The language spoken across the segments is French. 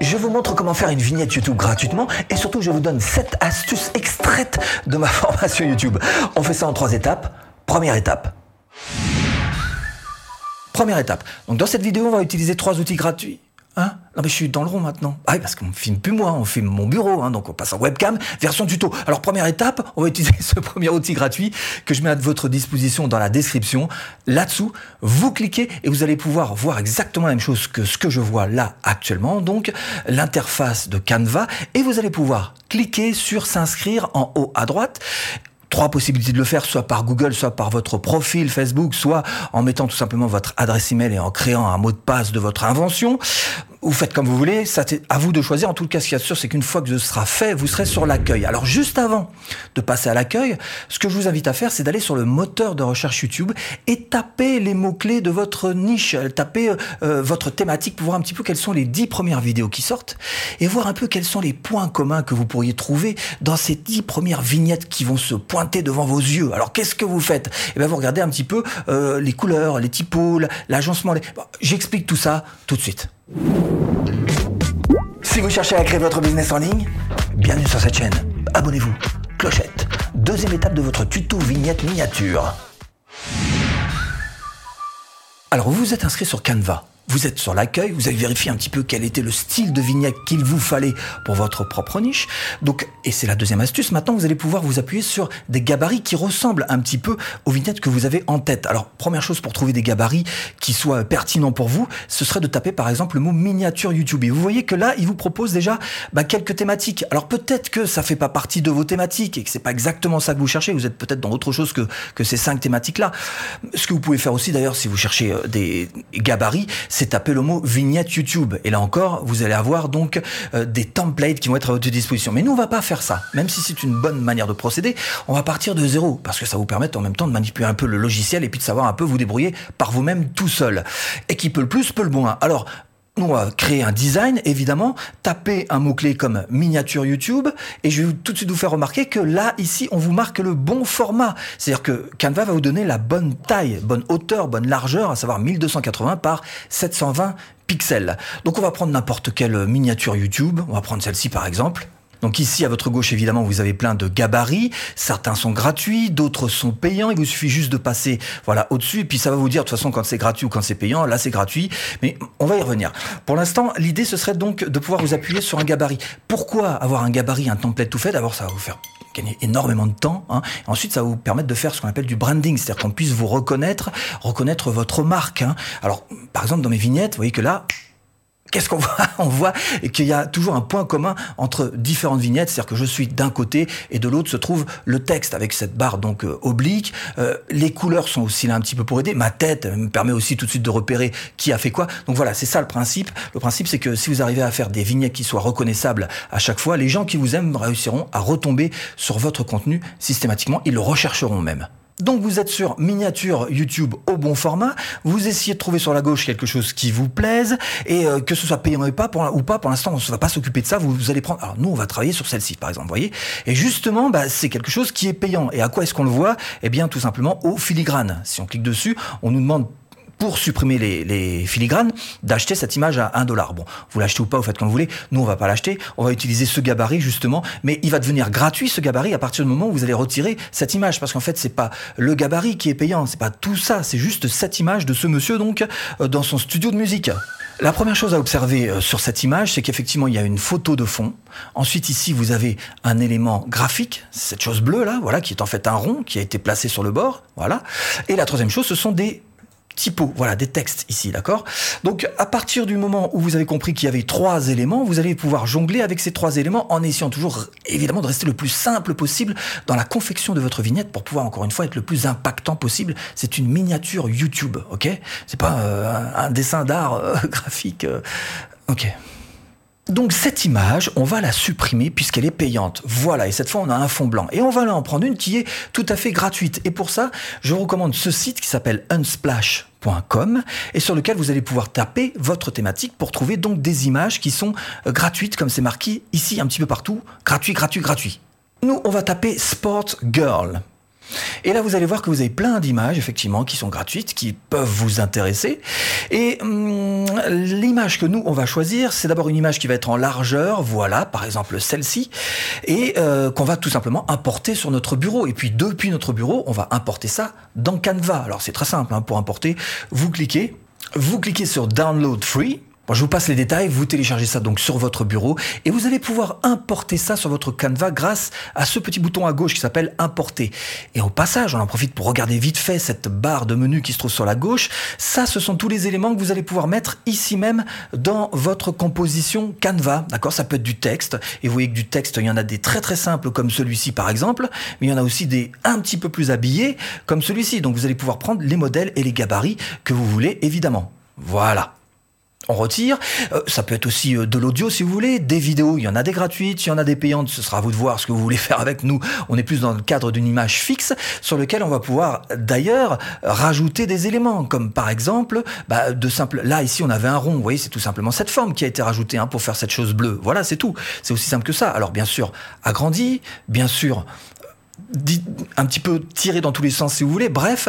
je vous montre comment faire une vignette YouTube gratuitement et surtout je vous donne 7 astuces extraites de ma formation YouTube. On fait ça en trois étapes. Première étape. Première étape. Donc dans cette vidéo, on va utiliser trois outils gratuits. Hein? Non mais je suis dans le rond maintenant. Ah oui, parce qu'on filme plus moi, on filme mon bureau, hein, donc on passe en webcam, version tuto. Alors première étape, on va utiliser ce premier outil gratuit que je mets à votre disposition dans la description. Là-dessous, vous cliquez et vous allez pouvoir voir exactement la même chose que ce que je vois là actuellement, donc l'interface de Canva, et vous allez pouvoir cliquer sur s'inscrire en haut à droite trois possibilités de le faire, soit par Google, soit par votre profil Facebook, soit en mettant tout simplement votre adresse email et en créant un mot de passe de votre invention vous faites comme vous voulez, c'est à vous de choisir. En tout cas, ce qui est sûr, c'est qu'une fois que ce sera fait, vous serez sur l'accueil. Alors juste avant de passer à l'accueil, ce que je vous invite à faire, c'est d'aller sur le moteur de recherche YouTube et taper les mots-clés de votre niche, taper euh, votre thématique pour voir un petit peu quelles sont les dix premières vidéos qui sortent et voir un peu quels sont les points communs que vous pourriez trouver dans ces dix premières vignettes qui vont se pointer devant vos yeux. Alors qu'est-ce que vous faites? Eh bien, vous regardez un petit peu euh, les couleurs, les typos, l'agencement. J'explique tout ça tout de suite. Si vous cherchez à créer votre business en ligne, bienvenue sur cette chaîne. Abonnez-vous. Clochette. Deuxième étape de votre tuto vignette miniature. Alors vous vous êtes inscrit sur Canva. Vous êtes sur l'accueil, vous avez vérifié un petit peu quel était le style de vignette qu'il vous fallait pour votre propre niche. Donc, et c'est la deuxième astuce, maintenant vous allez pouvoir vous appuyer sur des gabarits qui ressemblent un petit peu aux vignettes que vous avez en tête. Alors, première chose pour trouver des gabarits qui soient pertinents pour vous, ce serait de taper par exemple le mot miniature YouTube. Et vous voyez que là, il vous propose déjà bah, quelques thématiques. Alors peut-être que ça fait pas partie de vos thématiques et que c'est pas exactement ça que vous cherchez. Vous êtes peut-être dans autre chose que, que ces cinq thématiques-là. Ce que vous pouvez faire aussi d'ailleurs si vous cherchez euh, des gabarits, c'est taper le mot vignette YouTube. Et là encore, vous allez avoir donc euh, des templates qui vont être à votre disposition. Mais nous, on va pas faire ça. Même si c'est une bonne manière de procéder, on va partir de zéro parce que ça vous permet en même temps de manipuler un peu le logiciel et puis de savoir un peu vous débrouiller par vous-même tout seul. Et qui peut le plus, peut le moins. Alors, on va créer un design, évidemment, taper un mot-clé comme miniature YouTube, et je vais tout de suite vous faire remarquer que là, ici, on vous marque le bon format. C'est-à-dire que Canva va vous donner la bonne taille, bonne hauteur, bonne largeur, à savoir 1280 par 720 pixels. Donc on va prendre n'importe quelle miniature YouTube, on va prendre celle-ci par exemple, donc ici, à votre gauche, évidemment, vous avez plein de gabarits. Certains sont gratuits, d'autres sont payants. Il vous suffit juste de passer voilà au-dessus et puis ça va vous dire de toute façon quand c'est gratuit ou quand c'est payant. Là, c'est gratuit, mais on va y revenir. Pour l'instant, l'idée ce serait donc de pouvoir vous appuyer sur un gabarit. Pourquoi avoir un gabarit, un template tout fait? D'abord, ça va vous faire gagner énormément de temps. Hein. Ensuite, ça va vous permettre de faire ce qu'on appelle du branding, c'est-à-dire qu'on puisse vous reconnaître, reconnaître votre marque. Hein. Alors, par exemple, dans mes vignettes, vous voyez que là, qu'est-ce qu'on voit On voit qu'il y a toujours un point commun entre différentes vignettes, c'est-à-dire que je suis d'un côté et de l'autre se trouve le texte avec cette barre donc euh, oblique. Euh, les couleurs sont aussi là un petit peu pour aider. Ma tête me permet aussi tout de suite de repérer qui a fait quoi. Donc voilà, c'est ça le principe. Le principe, c'est que si vous arrivez à faire des vignettes qui soient reconnaissables à chaque fois, les gens qui vous aiment réussiront à retomber sur votre contenu systématiquement. Ils le rechercheront même. Donc vous êtes sur miniature YouTube au bon format, vous essayez de trouver sur la gauche quelque chose qui vous plaise. Et euh, que ce soit payant ou pas pour, ou l'instant on ne va pas s'occuper de ça, vous, allez prendre alors nous on va travailler sur celle-ci par exemple, voyez. Et justement bah, c'est quelque chose qui est payant. Et à quoi est-ce qu'on le voit? Eh bien tout simplement au filigrane. Si on clique dessus, on nous demande pour supprimer les, filigranes, d'acheter cette image à 1 dollar. Bon, vous l'achetez ou pas, vous faites comme vous voulez. Nous, on va pas l'acheter. On va utiliser ce gabarit, justement. Mais il va devenir gratuit, ce gabarit, à partir du moment où vous allez retirer cette image. Parce qu'en fait, c'est pas le gabarit qui est payant. C'est pas tout ça. C'est juste cette image de ce monsieur, donc, euh, dans son studio de musique. La première chose à observer euh, sur cette image, c'est qu'effectivement, il y a une photo de fond. Ensuite, ici, vous avez un élément graphique, cette chose bleue là, voilà, qui est en fait un rond qui a été placé sur le bord, voilà. Et la troisième chose, ce sont des typos, voilà, des textes ici, d'accord? Donc, à partir du moment où vous avez compris qu'il y avait trois éléments, vous allez pouvoir jongler avec ces trois éléments en essayant toujours, évidemment, de rester le plus simple possible dans la confection de votre vignette pour pouvoir, encore une fois, être le plus impactant possible. C'est une miniature YouTube, ok? C'est pas euh, un dessin d'art euh, graphique, euh, ok donc cette image, on va la supprimer puisqu'elle est payante. Voilà, et cette fois on a un fond blanc. Et on va en prendre une qui est tout à fait gratuite. Et pour ça, je vous recommande ce site qui s'appelle et sur lequel vous allez pouvoir taper votre thématique pour trouver donc des images qui sont euh, gratuites comme c'est marqué ici un petit peu partout. Gratuit, gratuit, gratuit. Nous, on va taper Sport Girl. Et là, vous allez voir que vous avez plein d'images, effectivement, qui sont gratuites, qui peuvent vous intéresser. Et hum, l'image que nous, on va choisir, c'est d'abord une image qui va être en largeur, voilà, par exemple celle-ci, et euh, qu'on va tout simplement importer sur notre bureau. Et puis, depuis notre bureau, on va importer ça dans Canva. Alors, c'est très simple, hein, pour importer, vous cliquez, vous cliquez sur Download Free, Je vous passe les détails, vous téléchargez ça donc sur votre bureau et vous allez pouvoir importer ça sur votre Canva grâce à ce petit bouton à gauche qui s'appelle importer. Et au passage, on en profite pour regarder vite fait cette barre de menu qui se trouve sur la gauche. Ça, ce sont tous les éléments que vous allez pouvoir mettre ici même dans votre composition Canva. D'accord? Ça peut être du texte et vous voyez que du texte, il y en a des très très simples comme celui-ci par exemple, mais il y en a aussi des un petit peu plus habillés comme celui-ci. Donc vous allez pouvoir prendre les modèles et les gabarits que vous voulez évidemment. Voilà on retire. Euh, ça peut être aussi euh, de l'audio si vous voulez, des vidéos, il y en a des gratuites, il y en a des payantes, ce sera à vous de voir ce que vous voulez faire avec nous. On est plus dans le cadre d'une image fixe sur lequel on va pouvoir d'ailleurs rajouter des éléments, comme par exemple bah, de simple. Là ici on avait un rond, vous voyez, c'est tout simplement cette forme qui a été rajoutée hein, pour faire cette chose bleue. Voilà, c'est tout. C'est aussi simple que ça. Alors bien sûr, agrandi, bien sûr un petit peu tiré dans tous les sens si vous voulez. Bref,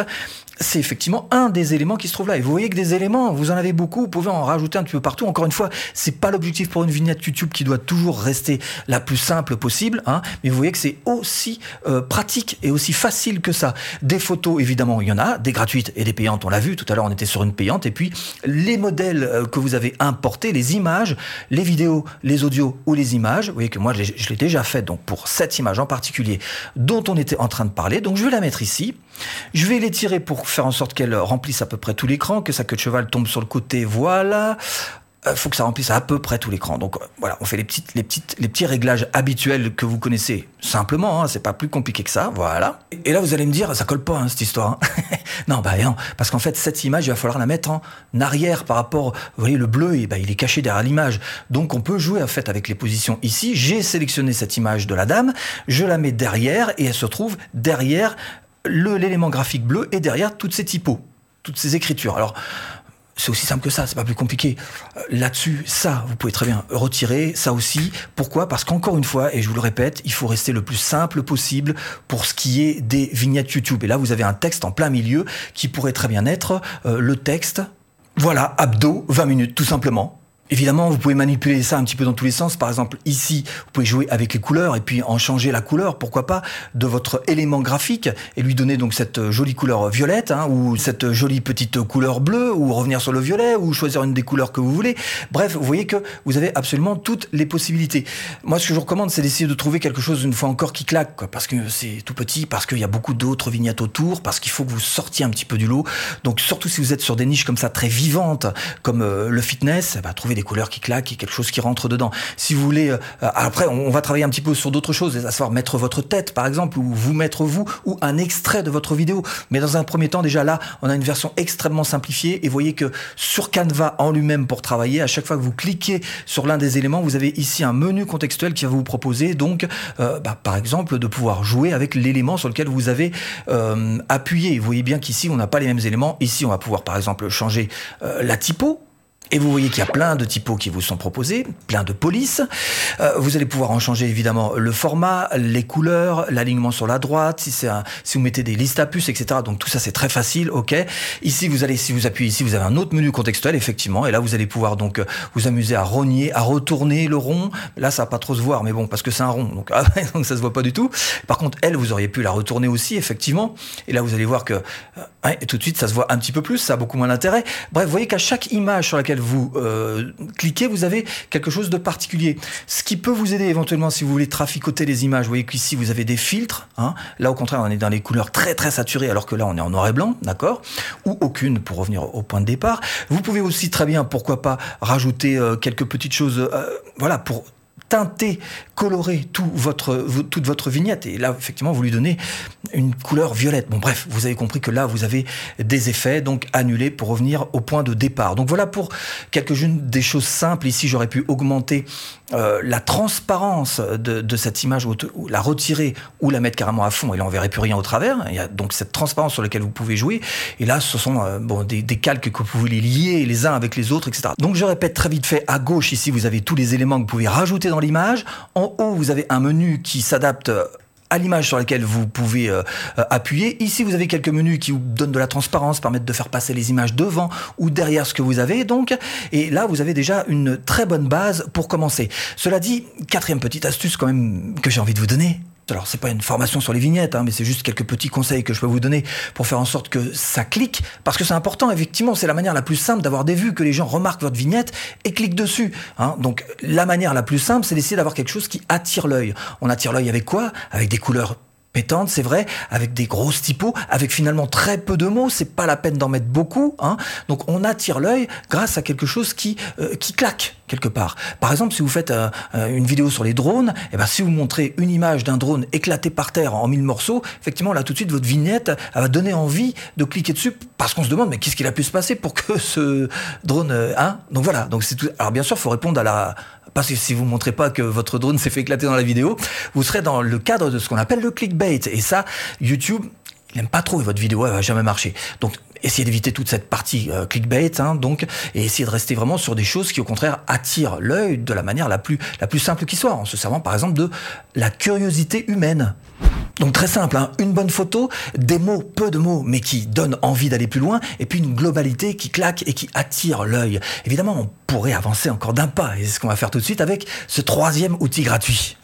c'est effectivement un des éléments qui se trouve là. Et vous voyez que des éléments, vous en avez beaucoup, vous pouvez en rajouter un petit peu partout. Encore une fois, c'est pas l'objectif pour une vignette YouTube qui doit toujours rester la plus simple possible, hein, mais vous voyez que c'est aussi euh, pratique et aussi facile que ça. Des photos, évidemment, il y en a, des gratuites et des payantes, on l'a vu, tout à l'heure on était sur une payante, et puis les modèles euh, que vous avez importés, les images, les vidéos, les audios ou les images, vous voyez que moi je l'ai déjà fait, donc pour cette image en particulier dont on était en train de parler, donc je vais la mettre ici, je vais l'étirer pour faire en sorte qu'elle remplisse à peu près tout l'écran, que sa queue de cheval tombe sur le côté, voilà. Il euh, faut que ça remplisse à peu près tout l'écran. Donc euh, voilà, on fait les petites, les petites, les petits réglages habituels que vous connaissez simplement. Hein, c'est pas plus compliqué que ça. Voilà. Et là, vous allez me dire, ça colle pas hein, cette histoire. Hein. non, bah non, parce qu'en fait, cette image, il va falloir la mettre en arrière par rapport. Vous voyez, le bleu, et bah, il est caché derrière l'image. Donc, on peut jouer en fait avec les positions ici. J'ai sélectionné cette image de la dame, je la mets derrière et elle se trouve derrière l'élément graphique bleu et derrière toutes ces typos, toutes ces écritures. Alors, c'est aussi simple que ça, c'est pas plus compliqué. Euh, là-dessus, ça, vous pouvez très bien retirer, ça aussi. Pourquoi? Parce qu'encore une fois, et je vous le répète, il faut rester le plus simple possible pour ce qui est des vignettes YouTube. Et là, vous avez un texte en plein milieu qui pourrait très bien être euh, le texte. Voilà, abdo, 20 minutes, tout simplement. Évidemment, vous pouvez manipuler ça un petit peu dans tous les sens. Par exemple, ici, vous pouvez jouer avec les couleurs et puis en changer la couleur, pourquoi pas, de votre élément graphique et lui donner donc cette jolie couleur violette hein, ou cette jolie petite couleur bleue ou revenir sur le violet ou choisir une des couleurs que vous voulez. Bref, vous voyez que vous avez absolument toutes les possibilités. Moi, ce que je vous recommande, c'est d'essayer de trouver quelque chose une fois encore qui claque, quoi, parce que c'est tout petit, parce qu'il y a beaucoup d'autres vignettes autour, parce qu'il faut que vous sortiez un petit peu du lot. Donc, surtout si vous êtes sur des niches comme ça très vivantes, comme euh, le fitness, bah, trouvez des couleurs qui claquent et quelque chose qui rentre dedans. Si vous voulez, euh, après, on, va travailler un petit peu sur d'autres choses, à savoir mettre votre tête, par exemple, ou vous mettre vous, ou un extrait de votre vidéo. Mais dans un premier temps, déjà là, on a une version extrêmement simplifiée et voyez que sur Canva en lui-même pour travailler, à chaque fois que vous cliquez sur l'un des éléments, vous avez ici un menu contextuel qui va vous proposer donc, euh, bah, par exemple, de pouvoir jouer avec l'élément sur lequel vous avez euh, appuyé. Vous voyez bien qu'ici, on n'a pas les mêmes éléments. Ici, on va pouvoir, par exemple, changer la typo et vous voyez qu'il y a plein de typos qui vous sont proposés, plein de polices. Euh, vous allez pouvoir en changer évidemment le format, les couleurs, l'alignement sur la droite, si c'est si vous mettez des listes à puces, etc. Donc tout ça c'est très facile, ok. Ici vous allez, si vous appuyez ici, vous avez un autre menu contextuel effectivement, et là vous allez pouvoir donc euh, vous amuser à rogner, à retourner le rond. Là ça va pas trop se voir, mais bon parce que c'est un rond, donc, ah, donc ça se voit pas du tout. Par contre elle, vous auriez pu la retourner aussi effectivement, et là vous allez voir que euh, tout de suite ça se voit un petit peu plus, ça a beaucoup moins d'intérêt. Bref, vous voyez qu'à chaque image sur laquelle vous euh, cliquez, vous avez quelque chose de particulier. Ce qui peut vous aider éventuellement si vous voulez traficoter les images. Vous voyez qu'ici, vous avez des filtres. Hein. Là, au contraire, on est dans les couleurs très très saturées, alors que là, on est en noir et blanc, d'accord Ou aucune, pour revenir au point de départ. Vous pouvez aussi très bien, pourquoi pas, rajouter euh, quelques petites choses, euh, voilà, pour teinter, colorer tout votre, toute votre vignette. Et là, effectivement, vous lui donnez une couleur violette. Bon, bref, vous avez compris que là, vous avez des effets, donc annulés pour revenir au point de départ. Donc voilà pour quelques-unes des choses simples. Ici, j'aurais pu augmenter euh, la transparence de, cette image, la retirer ou la mettre carrément à fond, et là, on verrait plus rien au travers. Il y a donc cette transparence sur laquelle vous pouvez jouer. Et là, ce sont euh, des, calques que vous pouvez les lier les uns avec les autres, etc. Donc je répète très vite fait, à gauche, ici, vous avez tous les éléments que vous pouvez rajouter dans l'image. Haut, vous avez un menu qui s'adapte à l'image sur laquelle vous pouvez euh, euh, appuyer. Ici, vous avez quelques menus qui vous donnent de la transparence, permettent de faire passer les images devant ou derrière ce que vous avez. Donc, et là, vous avez déjà une très bonne base pour commencer. Cela dit, quatrième petite astuce quand même que j'ai envie de vous donner, alors c'est pas une formation sur les vignettes, hein, mais c'est juste quelques petits conseils que je peux vous donner pour faire en sorte que ça clique, parce que c'est important. Effectivement, c'est la manière la plus simple d'avoir des vues, que les gens remarquent votre vignette et cliquent dessus. Hein. Donc la manière la plus simple, c'est d'essayer d'avoir quelque chose qui attire l'œil. On attire l'œil avec quoi? Avec des couleurs pétante, c'est vrai, avec des grosses typos, avec finalement très peu de mots, c'est pas la peine d'en mettre beaucoup. Hein. Donc on attire l'œil grâce à quelque chose qui, euh, qui claque quelque part. Par exemple, si vous faites euh, euh, une vidéo sur les drones, et eh ben, si vous montrez une image d'un drone éclaté par terre en mille morceaux, effectivement là tout de suite votre vignette va donner envie de cliquer dessus parce qu'on se demande mais qu'est-ce qu'il a pu se passer pour que ce drone... hein? Donc voilà, donc c'est tout. Alors bien sûr, il faut répondre à la parce que si vous montrez pas que votre drone s'est fait éclater dans la vidéo, vous serez dans le cadre de ce qu'on appelle le clickbait. Et ça, YouTube, il n'aime pas trop et votre vidéo elle va jamais marcher. Essayez d'éviter toute cette partie euh, clickbait, hein, donc, et essayez de rester vraiment sur des choses qui au contraire attirent l'œil de la manière la plus la plus simple qui soit, en se servant par exemple de la curiosité humaine. Donc très simple, hein. une bonne photo, des mots, peu de mots, mais qui donnent envie d'aller plus loin, et puis une globalité qui claque et qui attire l'œil. Évidemment, on pourrait avancer encore d'un pas, et c'est ce qu'on va faire tout de suite avec ce troisième outil gratuit.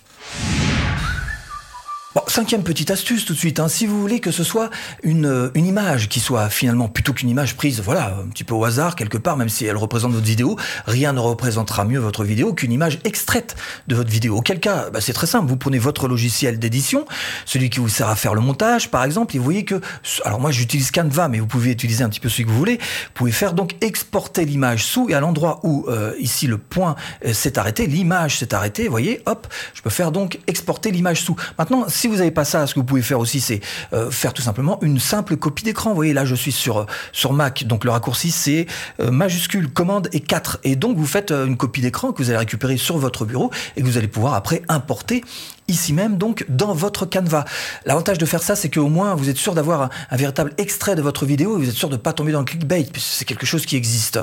Bon, cinquième petite astuce tout de suite, hein. si vous voulez que ce soit une, euh, une image qui soit finalement plutôt qu'une image prise, voilà, un petit peu au hasard quelque part, même si elle représente votre vidéo, rien ne représentera mieux votre vidéo qu'une image extraite de votre vidéo. Auquel cas, bah, c'est très simple, vous prenez votre logiciel d'édition, celui qui vous sert à faire le montage par exemple, et vous voyez que, alors moi j'utilise Canva, mais vous pouvez utiliser un petit peu celui que vous voulez, vous pouvez faire donc exporter l'image sous, et à l'endroit où euh, ici le point euh, s'est arrêté, l'image s'est arrêtée, vous voyez, hop, je peux faire donc exporter l'image sous. Maintenant, si vous n'avez pas ça, ce que vous pouvez faire aussi, c'est euh, faire tout simplement une simple copie d'écran. Vous voyez, là, je suis sur, euh, Mac, donc le raccourci, c'est euh, majuscule, commande et 4. Et donc, vous faites une copie d'écran que vous allez récupérer sur votre bureau et que vous allez pouvoir après importer ici même, donc dans votre Canva. L'avantage de faire ça, c'est qu'au moins vous êtes sûr d'avoir un, véritable extrait de votre vidéo et vous êtes sûr de ne pas tomber dans le clickbait, puisque c'est quelque chose qui existe.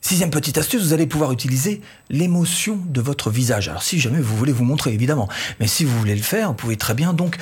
Sixième petite astuce, vous allez pouvoir utiliser l'émotion de votre visage. Alors si jamais vous voulez vous montrer, évidemment, mais si vous voulez le faire, vous pouvez très bien donc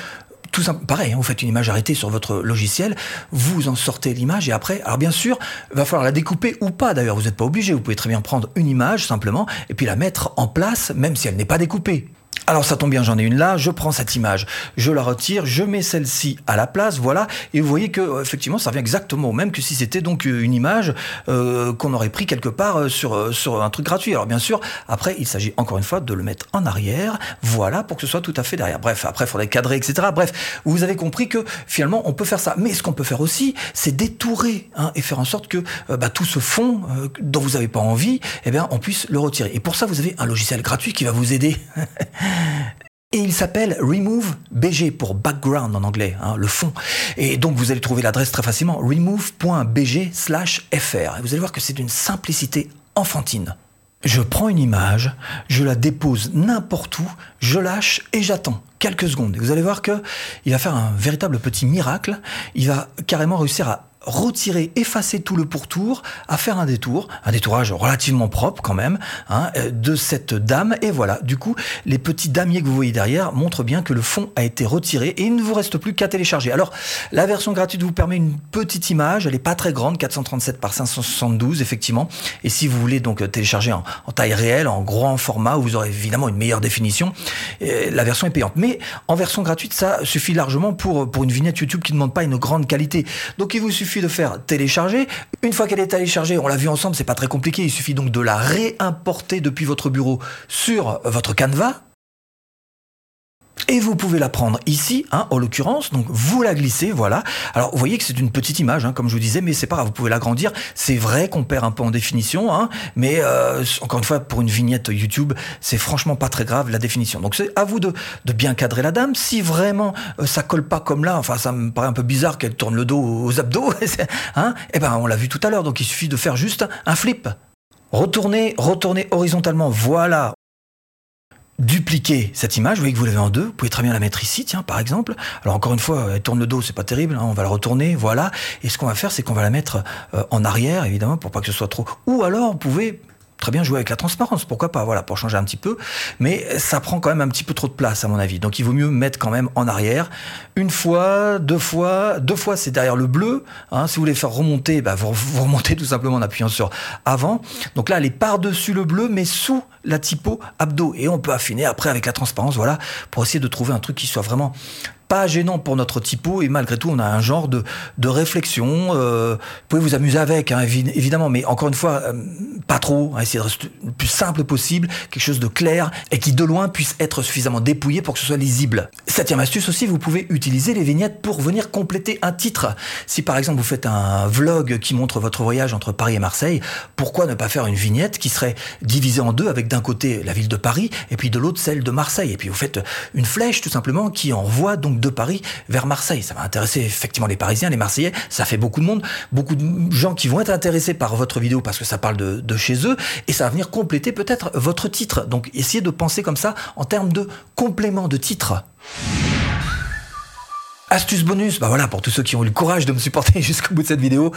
tout simple, pareil, hein, vous faites une image arrêtée sur votre logiciel, vous en sortez l'image et après, alors bien sûr, il va falloir la découper ou pas d'ailleurs, vous n'êtes pas obligé, vous pouvez très bien prendre une image simplement et puis la mettre en place même si elle n'est pas découpée. Alors ça tombe bien, j'en ai une là, je prends cette image, je la retire, je mets celle-ci à la place, voilà, et vous voyez que euh, effectivement ça revient exactement au même que si c'était donc euh, une image euh, qu'on aurait pris quelque part sur, sur un truc gratuit. Alors bien sûr, après il s'agit encore une fois de le mettre en arrière, voilà, pour que ce soit tout à fait derrière. Bref, après il faudrait cadrer, etc. Bref, vous avez compris que finalement on peut faire ça. Mais ce qu'on peut faire aussi, c'est détourer hein, et faire en sorte que bah, tout ce fond dont vous n'avez pas envie, eh bien on puisse le retirer. Et pour ça, vous avez un logiciel gratuit qui va vous aider. Et il s'appelle Remove BG pour background en anglais, hein, le fond. Et donc vous allez trouver l'adresse très facilement, remove.bg slash fr. Vous allez voir que c'est d'une simplicité enfantine. Je prends une image, je la dépose n'importe où, je lâche et j'attends quelques secondes. Et vous allez voir que il va faire un véritable petit miracle. Il va carrément réussir à retirer, effacer tout le pourtour, à faire un détour, un détourage relativement propre quand même, hein, euh, de cette dame. Et voilà, du coup, les petits damiers que vous voyez derrière montrent bien que le fond a été retiré et il ne vous reste plus qu'à télécharger. Alors, la version gratuite vous permet une petite image, elle n'est pas très grande, 437 par 572 effectivement. Et si vous voulez donc télécharger en, taille réelle, en grand format, vous aurez évidemment une meilleure définition, euh, la version est payante. Mais en version gratuite, ça suffit largement pour, pour une vignette YouTube qui ne demande pas une grande qualité. Donc il vous suffit de faire télécharger. Une fois qu'elle est téléchargée, on l'a vu ensemble, c'est pas très compliqué. Il suffit donc de la réimporter depuis votre bureau sur votre Canva. Et vous pouvez la prendre ici, hein, en l'occurrence, donc vous la glissez, voilà. Alors vous voyez que c'est une petite image, hein, comme je vous disais, mais c'est pas grave, vous pouvez l'agrandir. C'est vrai qu'on perd un peu en définition, hein, mais euh, encore une fois, pour une vignette YouTube, c'est franchement pas très grave la définition. Donc c'est à vous de, bien cadrer la dame. Si vraiment euh, ça colle pas comme là, enfin ça me paraît un peu bizarre qu'elle tourne le dos aux abdos, hein, et eh ben on l'a vu tout à l'heure, donc il suffit de faire juste un flip. Retournez, retournez horizontalement, voilà, dupliquer cette image, vous voyez que vous l'avez en deux, vous pouvez très bien la mettre ici, tiens, par exemple. Alors encore une fois, elle tourne le dos, c'est pas terrible, hein, on va la retourner, voilà. Et ce qu'on va faire, c'est qu'on va la mettre euh, en arrière, évidemment, pour pas que ce soit trop. Ou alors, vous pouvez très bien jouer avec la transparence, pourquoi pas, voilà, pour changer un petit peu. Mais ça prend quand même un petit peu trop de place, à mon avis. Donc il vaut mieux mettre quand même en arrière. Une fois, deux fois, deux fois c'est derrière le bleu. Hein. si vous voulez faire remonter, bah, vous, vous remontez tout simplement en appuyant sur avant. Donc là, elle est par-dessus le bleu, mais sous la typo abdo. Et on peut affiner après avec la transparence, voilà, pour essayer de trouver un truc qui soit vraiment pas gênant pour notre typo et malgré tout on a un genre de, de réflexion. Euh, vous pouvez vous amuser avec, hein, évidemment, mais encore une fois, euh, pas trop. Hein, essayer de rester le plus simple possible, quelque chose de clair et qui de loin puisse être suffisamment dépouillé pour que ce soit lisible. Septième astuce aussi, vous pouvez utiliser les vignettes pour venir compléter un titre. Si par exemple vous faites un vlog qui montre votre voyage entre Paris et Marseille, pourquoi ne pas faire une vignette qui serait divisée en deux avec d'un côté la ville de Paris et puis de l'autre celle de Marseille? Et puis vous faites une flèche tout simplement qui envoie donc de Paris vers Marseille. Ça va intéresser effectivement les Parisiens, les Marseillais. Ça fait beaucoup de monde, beaucoup de gens qui vont être intéressés par votre vidéo parce que ça parle de, de chez eux et ça va venir compléter peut-être votre titre. Donc essayez de penser comme ça en termes de complément de titre. Astuce bonus, bah voilà, pour tous ceux qui ont eu le courage de me supporter jusqu'au bout de cette vidéo,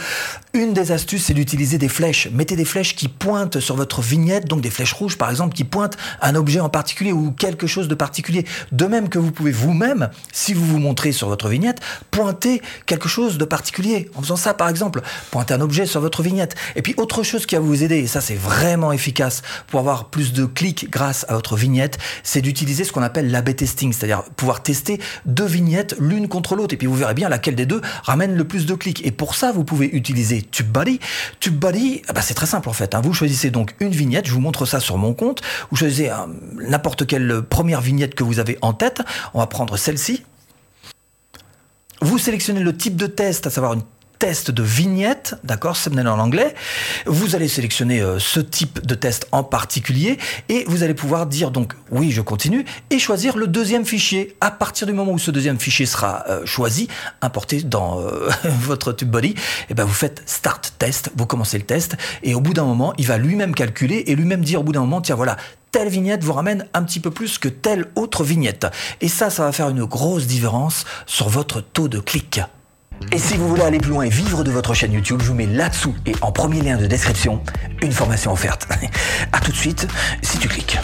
une des astuces, c'est d'utiliser des flèches. Mettez des flèches qui pointent sur votre vignette, donc des flèches rouges par exemple, qui pointent un objet en particulier ou quelque chose de particulier. De même que vous pouvez vous-même, si vous vous montrez sur votre vignette, pointer quelque chose de particulier. En faisant ça par exemple, pointer un objet sur votre vignette. Et puis autre chose qui va vous aider, et ça c'est vraiment efficace pour avoir plus de clics grâce à votre vignette, c'est d'utiliser ce qu'on appelle l'AB testing, c'est-à-dire pouvoir tester deux vignettes l'une contre l'autre. Et puis vous verrez bien laquelle des deux ramène le plus de clics. Et pour ça, vous pouvez utiliser TubeBuddy. TubeBuddy, bah c'est très simple en fait. Hein. Vous choisissez donc une vignette, je vous montre ça sur mon compte. Vous choisissez n'importe quelle première vignette que vous avez en tête. On va prendre celle-ci. Vous sélectionnez le type de test, à savoir une test de vignette, d'accord, thumbnail en anglais. Vous allez sélectionner euh, ce type de test en particulier et vous allez pouvoir dire donc oui, je continue et choisir le deuxième fichier. À partir du moment où ce deuxième fichier sera euh, choisi, importé dans euh, votre TubeBuddy, et eh ben vous faites Start Test, vous commencez le test et au bout d'un moment, il va lui-même calculer et lui-même dire au bout d'un moment, tiens voilà, telle vignette vous ramène un petit peu plus que telle autre vignette. Et ça, ça va faire une grosse différence sur votre taux de clic. Et si vous voulez aller plus loin et vivre de votre chaîne YouTube, je vous mets là-dessous et en premier lien de description une formation offerte. A tout de suite si tu cliques.